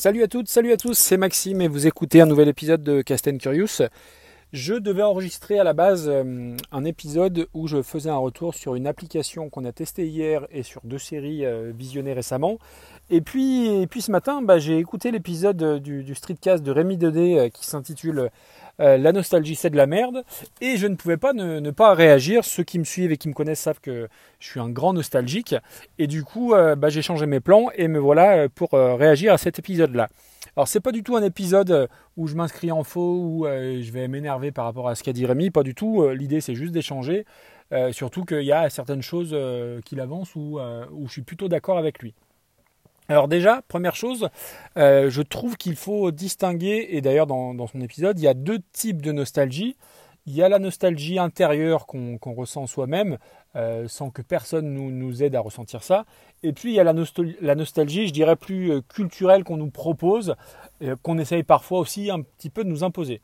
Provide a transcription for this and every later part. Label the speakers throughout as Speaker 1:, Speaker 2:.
Speaker 1: Salut à toutes, salut à tous, c'est Maxime et vous écoutez un nouvel épisode de Cast Curious. Je devais enregistrer à la base euh, un épisode où je faisais un retour sur une application qu'on a testée hier et sur deux séries euh, visionnées récemment. Et puis, et puis ce matin, bah, j'ai écouté l'épisode du, du, streetcast de Rémi Dedé euh, qui s'intitule euh, la nostalgie c'est de la merde et je ne pouvais pas ne, pas réagir. Ceux qui me suivent et qui me connaissent savent que je suis un grand nostalgique et du coup euh, bah, j'ai changé mes plans et me voilà euh, pour réagir à cet épisode-là. Alors c'est pas du tout un épisode où je m'inscris en faux ou je vais m'énerver par rapport à ce qu'a dit Rémi, pas du tout. L'idée c'est juste d'échanger, surtout qu'il y a certaines choses qu'il avance où, où je suis plutôt d'accord avec lui. Alors déjà, première chose, euh, je trouve qu'il faut distinguer, et d'ailleurs dans, son épisode, il y a deux types de nostalgie. Il y a la nostalgie intérieure qu'on ressent soi-même, euh, sans que personne nous, aide à ressentir ça. Et puis il y a la, la nostalgie, je dirais, plus euh, culturelle qu'on nous propose, qu'on essaye parfois aussi un petit peu de nous imposer.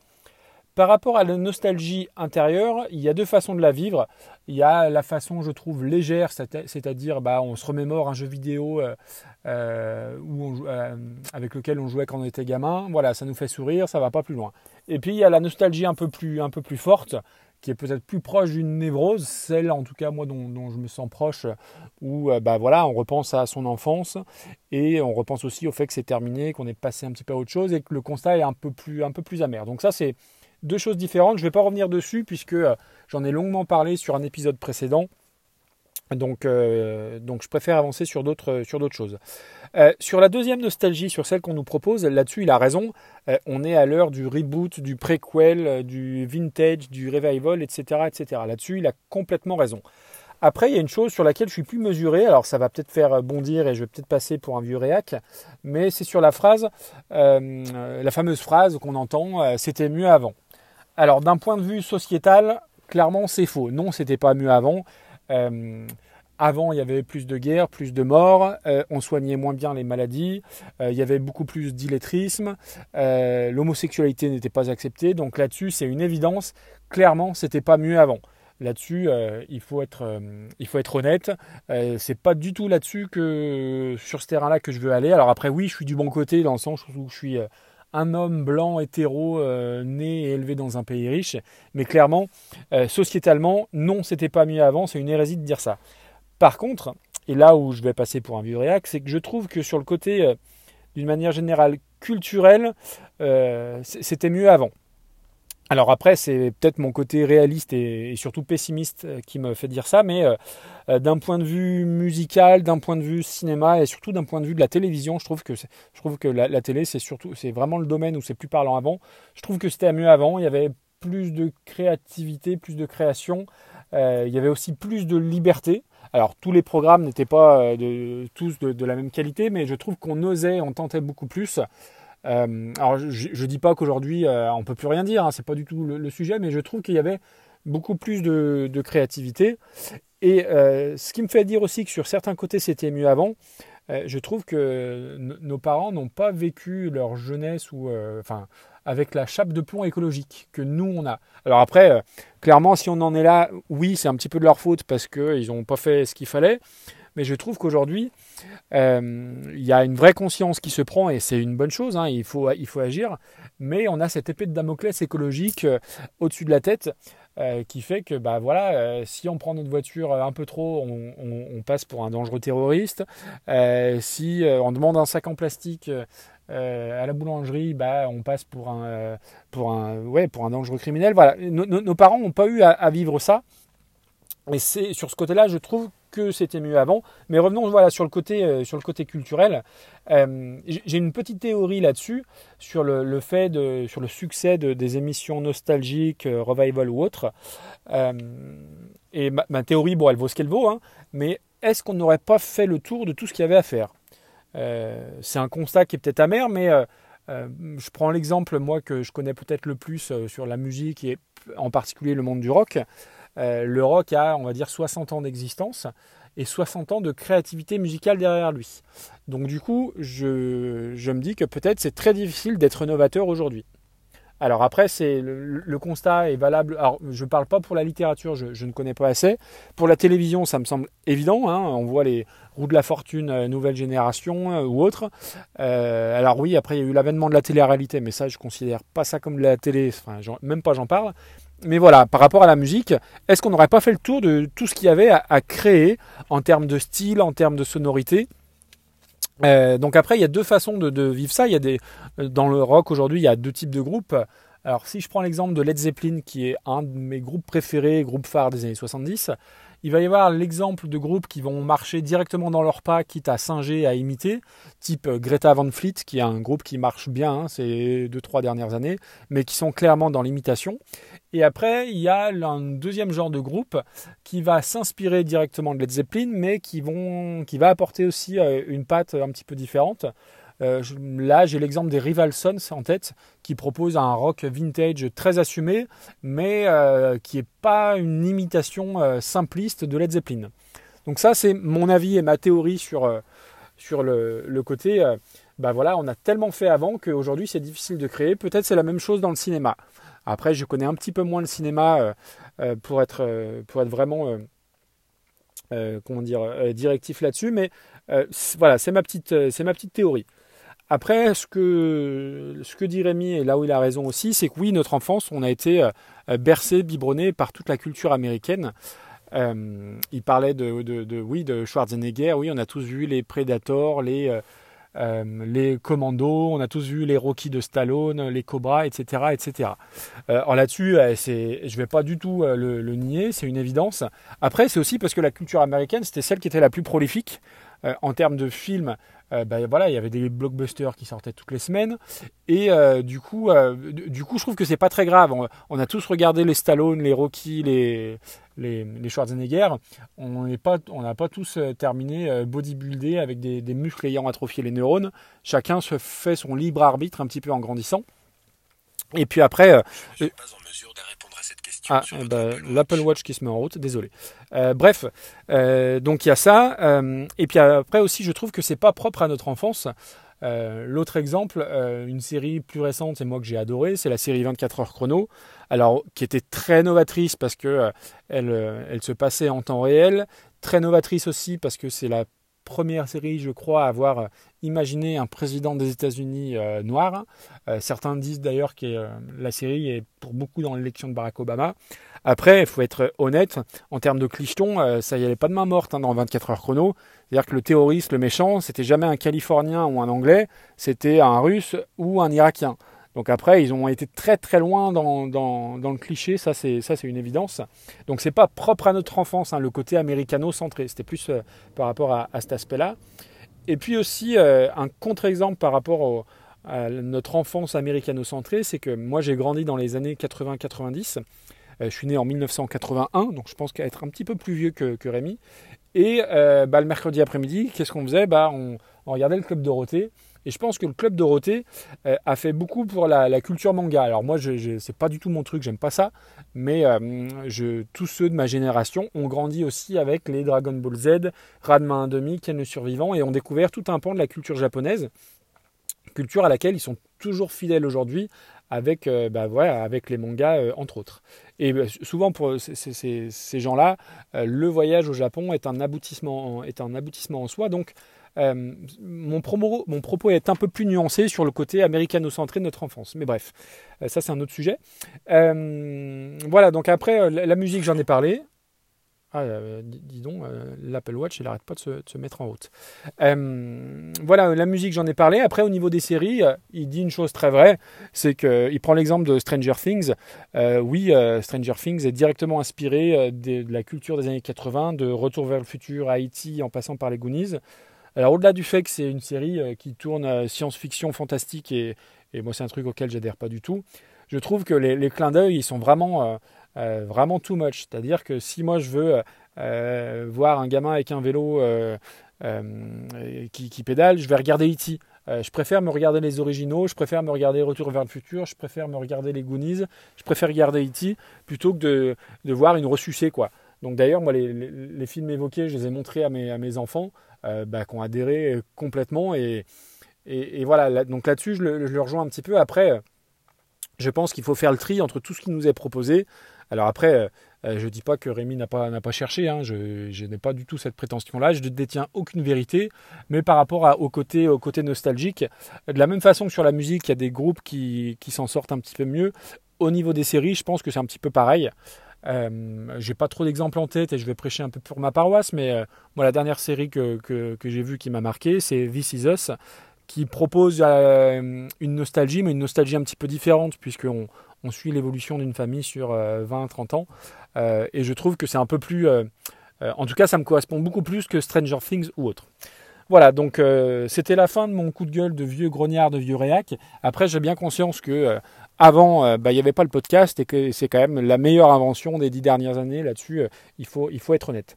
Speaker 1: Par rapport à la nostalgie intérieure, il y a deux façons de la vivre. Il y a la façon, je trouve, légère, c'est-à-dire bah, on se remémore un jeu vidéo euh, euh, euh, avec lequel on jouait quand on était gamin. Voilà, ça nous fait sourire, ça va pas plus loin. Et puis il y a la nostalgie un peu plus, un peu plus forte, qui est peut-être plus proche d'une névrose, celle en tout cas moi dont, je me sens proche, où bah, voilà, on repense à son enfance et on repense aussi au fait que c'est terminé, qu'on est passé un petit peu à autre chose et que le constat est un peu plus, un peu plus amer. Donc ça c'est deux choses différentes. Je ne vais pas revenir dessus puisque euh, j'en ai longuement parlé sur un épisode précédent. Donc, euh, donc je préfère avancer sur d'autres sur d'autres choses. Euh, sur la deuxième nostalgie, sur celle qu'on nous propose, là-dessus il a raison. on est à l'heure du reboot, du prequel, du vintage, du revival, etc., etc. Là-dessus il a complètement raison. Après, il y a une chose sur laquelle je suis plus mesuré, alors ça va peut-être faire bondir et je vais peut-être passer pour un vieux réac, mais c'est sur la phrase, la fameuse phrase qu'on entend, c'était mieux avant. Alors d'un point de vue sociétal, clairement c'est faux. Non, c'était pas mieux avant. Euh, avant, il y avait plus de guerres, plus de morts, euh, on soignait moins bien les maladies, euh, il y avait beaucoup plus d'illettrisme, l'homosexualité n'était pas acceptée, donc là-dessus, c'est une évidence. Clairement, c'était pas mieux avant. Là-dessus, il, faut être, il faut être honnête. c'est pas du tout là-dessus que sur ce terrain-là que je veux aller. Alors après, oui, je suis du bon côté dans le sens où je suis un homme blanc hétéro né dans un pays riche. Mais clairement, euh, sociétalement, non, c'était pas mieux avant. C'est une hérésie de dire ça. Par contre, et là où je vais passer pour un vieux réac, c'est que je trouve que sur le côté, euh, d'une manière générale, culturelle, c'était mieux avant. Alors après, c'est peut-être mon côté réaliste et, surtout pessimiste euh, qui me fait dire ça, mais euh, euh, d'un point de vue musical, d'un point de vue cinéma et surtout d'un point de vue de la télévision, je trouve que je trouve que la, télé c'est surtout c'est vraiment le domaine où c'est plus parlant avant. Je trouve que c'était mieux avant. Il y avait plus de créativité, plus de création. il y avait aussi plus de liberté. Alors tous les programmes n'étaient pas de, tous de, de, la même qualité, mais je trouve qu'on osait, on tentait beaucoup plus. Euh, alors je ne dis pas qu'aujourd'hui euh, on peut plus rien dire, hein, c'est pas du tout le, sujet, mais je trouve qu'il y avait beaucoup plus de, créativité. Et euh, ce qui me fait dire aussi que sur certains côtés c'était mieux avant, je trouve que nos parents n'ont pas vécu leur jeunesse ou enfin avec la chape de plomb écologique que nous on a. Alors après, clairement si on en est là, oui c'est un petit peu de leur faute parce qu'ils n'ont pas fait ce qu'il fallait mais je trouve qu'aujourd'hui, euh, il y a une vraie conscience qui se prend et c'est une bonne chose, hein, il, faut, il faut agir, mais on a cette épée de Damoclès écologique euh, au-dessus de la tête euh, qui fait que bah, voilà, si on prend notre voiture un peu trop, on, passe pour un dangereux terroriste. si on demande un sac en plastique à la boulangerie, bah, on passe pour un, pour un, ouais, pour un dangereux criminel. Voilà. Nos, parents n'ont pas eu à, à, vivre ça. Et c'est sur ce côté-là, je trouve que c'était mieux avant. Mais revenons voilà, sur, le côté, euh, sur le côté culturel. Euh, j'ai une petite théorie là-dessus, sur le, fait sur le succès de, des émissions nostalgiques, euh, revival ou autres. et ma, théorie, bon, elle vaut ce qu'elle vaut, hein, mais est-ce qu'on n'aurait pas fait le tour de tout ce qu'il y avait à faire? C'est un constat qui est peut-être amer, mais je prends l'exemple, moi, que je connais peut-être le plus sur la musique et en particulier le monde du rock. Euh, le rock a, on va dire, 60 ans d'existence et 60 ans de créativité musicale derrière lui. Donc du coup, je, me dis que peut-être c'est très difficile d'être novateur aujourd'hui. Alors après, c'est le, constat est valable. Alors, je ne parle pas pour la littérature, je, ne connais pas assez. Pour la télévision, ça me semble évident. Hein. on voit les roues de la fortune, euh, nouvelle génération euh, ou autre. Alors oui, après il y a eu l'avènement de la télé-réalité, mais ça, je considère pas ça comme de la télé. Enfin, même pas j'en parle. Mais voilà, par rapport à la musique, est-ce qu'on n'aurait pas fait le tour de tout ce qu'il y avait à, créer en termes de style, en termes de sonorité donc après, il y a deux façons de, vivre ça. Il y a des, dans le rock aujourd'hui, il y a deux types de groupes. Alors si je prends l'exemple de Led Zeppelin, qui est un de mes groupes préférés, groupe phare des années 70, il va y avoir l'exemple de groupes qui vont marcher directement dans leur pas, quitte à singer, à imiter, type Greta Van Fleet, qui est un groupe qui marche bien hein, ces deux, trois dernières années, mais qui sont clairement dans l'imitation. Et après, il y a un deuxième genre de groupe qui va s'inspirer directement de Led Zeppelin, mais qui, vont, qui va apporter aussi euh, une patte un petit peu différente. Euh, là, j'ai l'exemple des Rival Sons en tête, qui proposent un rock vintage très assumé, mais euh, qui n'est pas une imitation euh, simpliste de Led Zeppelin. Donc ça, c'est mon avis et ma théorie sur, sur le, côté, bah voilà, on a tellement fait avant qu'aujourd'hui c'est difficile de créer. Peut-être c'est la même chose dans le cinéma. Après, je connais un petit peu moins le cinéma pour, être, pour être vraiment... comment dire, directif là-dessus, mais voilà, c'est ma petite, c'est ma petite théorie. Après, ce que, dit Rémi, et là où il a raison aussi, c'est que oui, notre enfance, on a été euh, bercé, biberonné par toute la culture américaine. Euh, il parlait de, oui, de Schwarzenegger, oui, on a tous vu les Predators, les, euh, les Commandos, on a tous vu les Rocky de Stallone, les Cobras, etc. etc. alors là-dessus, je ne vais pas du tout le, le nier, c'est une évidence. Après, c'est aussi parce que la culture américaine, c'était celle qui était la plus prolifique en termes de films euh, bah, voilà, il y avait des blockbusters qui sortaient toutes les semaines. Et euh, du, coup, euh, du coup, je trouve que c'est pas très grave. On, a tous regardé les Stallone, les Rocky, les, les, Schwarzenegger. On n'a pas tous terminé bodybuildé avec des, des muscles ayant atrophié les neurones. Chacun se fait son libre arbitre un petit peu en grandissant. Et puis après, je suis pas en mesure de répondre Ah, eh ben, l'Apple Watch qui se met en route, désolé. Euh, bref, euh, donc il y a ça. Euh, et puis après aussi, je trouve que c'est pas propre à notre enfance. L'autre exemple, une série plus récente, c'est moi que j'ai adoré, c'est la série 24 heures chrono. Alors, qui était très novatrice parce que elle, elle se passait en temps réel, très novatrice aussi parce que c'est la première série, je crois, à avoir euh, imaginé un président des États-Unis euh, noir. Euh, certains disent d'ailleurs que la série est pour beaucoup dans l'élection de Barack Obama. Après, il faut être honnête, en termes de clicheton, ça y allait pas de main morte hein, dans 24 heures chrono. C'est-à-dire que le terroriste, le méchant, c'était jamais un Californien ou un Anglais, c'était un Russe ou un Irakien. Donc après, ils ont été très très loin dans, dans, le cliché, ça c'est une évidence. Donc c'est pas propre à notre enfance, hein, le côté américano-centré. C'était plus euh, par rapport à, à cet aspect-là. Et puis aussi euh, un contre-exemple par rapport à notre enfance américano-centrée, c'est que moi j'ai grandi dans les années 80-90. Euh, je suis né en 1981, donc je pense qu'à être un petit peu plus vieux que, que Rémi. Et bah, le mercredi après-midi, qu'est-ce qu'on faisait? Bah, on, on regardait le Club Dorothée. Et je pense que le club Dorothée euh, a fait beaucoup pour la, culture manga. Alors moi, je, c'est pas du tout mon truc, j'aime pas ça. Mais euh, tous ceux de ma génération ont grandi aussi avec les Dragon Ball Z, Ranma 1,5, Ken le Survivant, et ont découvert tout un pan de la culture japonaise, culture à laquelle ils sont toujours fidèles aujourd'hui avec, euh, bah, les mangas, entre autres. Et souvent, pour ces, gens-là, le voyage au Japon est un aboutissement, est un aboutissement en soi. Donc, euh, mon, mon, propos est un peu plus nuancé sur le côté américano-centré de notre enfance. Mais bref, euh, ça c'est un autre sujet. Euh, voilà, donc après, la, musique, j'en ai parlé. Ah, dis donc, l'Apple Watch, il n'arrête pas de se, mettre en route. voilà, la musique, j'en ai parlé. Après, au niveau des séries, il dit une chose très vraie, c'est qu'il prend l'exemple de Stranger Things. oui, Stranger Things est directement inspiré de, la culture des années 80, de Retour vers le futur, Haïti, en passant par les Goonies. Alors au-delà du fait que c'est une série euh, qui tourne euh, science-fiction fantastique et, moi c'est un truc auquel j'adhère pas du tout, je trouve que les, clins d'œil ils sont vraiment euh, vraiment too much. C'est-à-dire que si moi je veux voir un gamin avec un vélo qui, pédale, je vais regarder E.T. je préfère me regarder les originaux, je préfère me regarder Retour vers le futur, je préfère me regarder les Goonies, je préfère regarder E.T. plutôt que de, de voir une ressucée quoi. Donc d'ailleurs, moi, les, films évoqués, je les ai montrés à mes, enfants, euh, bah, qui ont adhéré complètement. Et, voilà, donc là-dessus, je, le rejoins un petit peu. Après, je pense qu'il faut faire le tri entre tout ce qui nous est proposé. Alors après, euh, je ne dis pas que Rémi n'a pas, pas cherché, hein. je, n'ai pas du tout cette prétention-là, je ne détiens aucune vérité, mais par rapport au, côté, au côté nostalgique, de la même façon que sur la musique, il y a des groupes qui, s'en sortent un petit peu mieux, au niveau des séries, je pense que c'est un petit peu pareil. Euh, j'ai pas trop d'exemples en tête et je vais prêcher un peu pour ma paroisse, mais euh, moi la dernière série que, que, j'ai vue qui m'a marqué, c'est This Is Us, qui propose euh, une nostalgie, mais une nostalgie un petit peu différente, puisqu'on on suit l'évolution d'une famille sur 20-30 ans. Et je trouve que c'est un peu plus... En tout cas, ça me correspond beaucoup plus que Stranger Things ou autre. Voilà, donc c'était la fin de mon coup de gueule de vieux grognard, de vieux réac. Après, j'ai bien conscience que avant, bah, il n'y avait pas le podcast et que c'est quand même la meilleure invention des dix dernières années. Là-dessus, il, faut, il faut être honnête.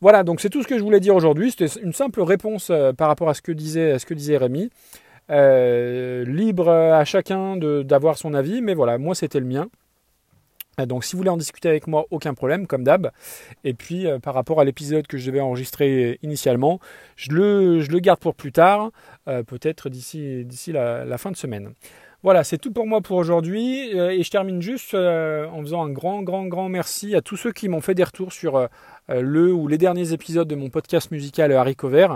Speaker 1: Voilà, donc c'est tout ce que je voulais dire aujourd'hui. C'était une simple réponse par rapport à ce que disait, Rémi. libre à chacun d'avoir son avis, mais voilà, moi c'était le mien. Donc si vous voulez en discuter avec moi, aucun problème, comme d'hab. Et puis euh, par rapport à l'épisode que je devais enregistrer initialement, je le, garde pour plus tard, euh, peut-être d'ici la, fin de semaine. Voilà, c'est tout pour moi pour aujourd'hui. Euh, et je termine juste en faisant un grand, grand, grand merci à tous ceux qui m'ont fait des retours sur euh, le ou les derniers épisodes de mon podcast musical Harry Cover.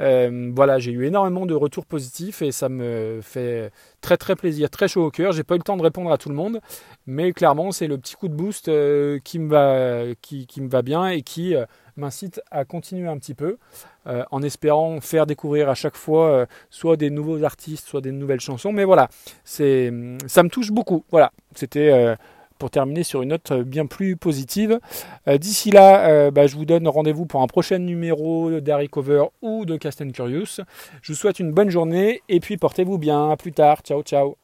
Speaker 1: Euh, voilà, j'ai eu énormément de retours positifs et ça me fait très très plaisir, très chaud au cœur. J'ai pas eu le temps de répondre à tout le monde, mais clairement c'est le petit coup de boost euh, qui, me va bien et qui m'incite à continuer un petit peu en espérant faire découvrir à chaque fois soit des nouveaux artistes, soit des nouvelles chansons. Mais voilà, c'est ça me touche beaucoup. Voilà, c'était pour terminer sur une note euh, bien plus positive. Euh, d'ici là, euh, bah, je vous donne rendez-vous pour un prochain numéro d'Harry Cover ou de Cast Curious. Je vous souhaite une bonne journée et puis portez-vous bien. À plus tard. Ciao, ciao.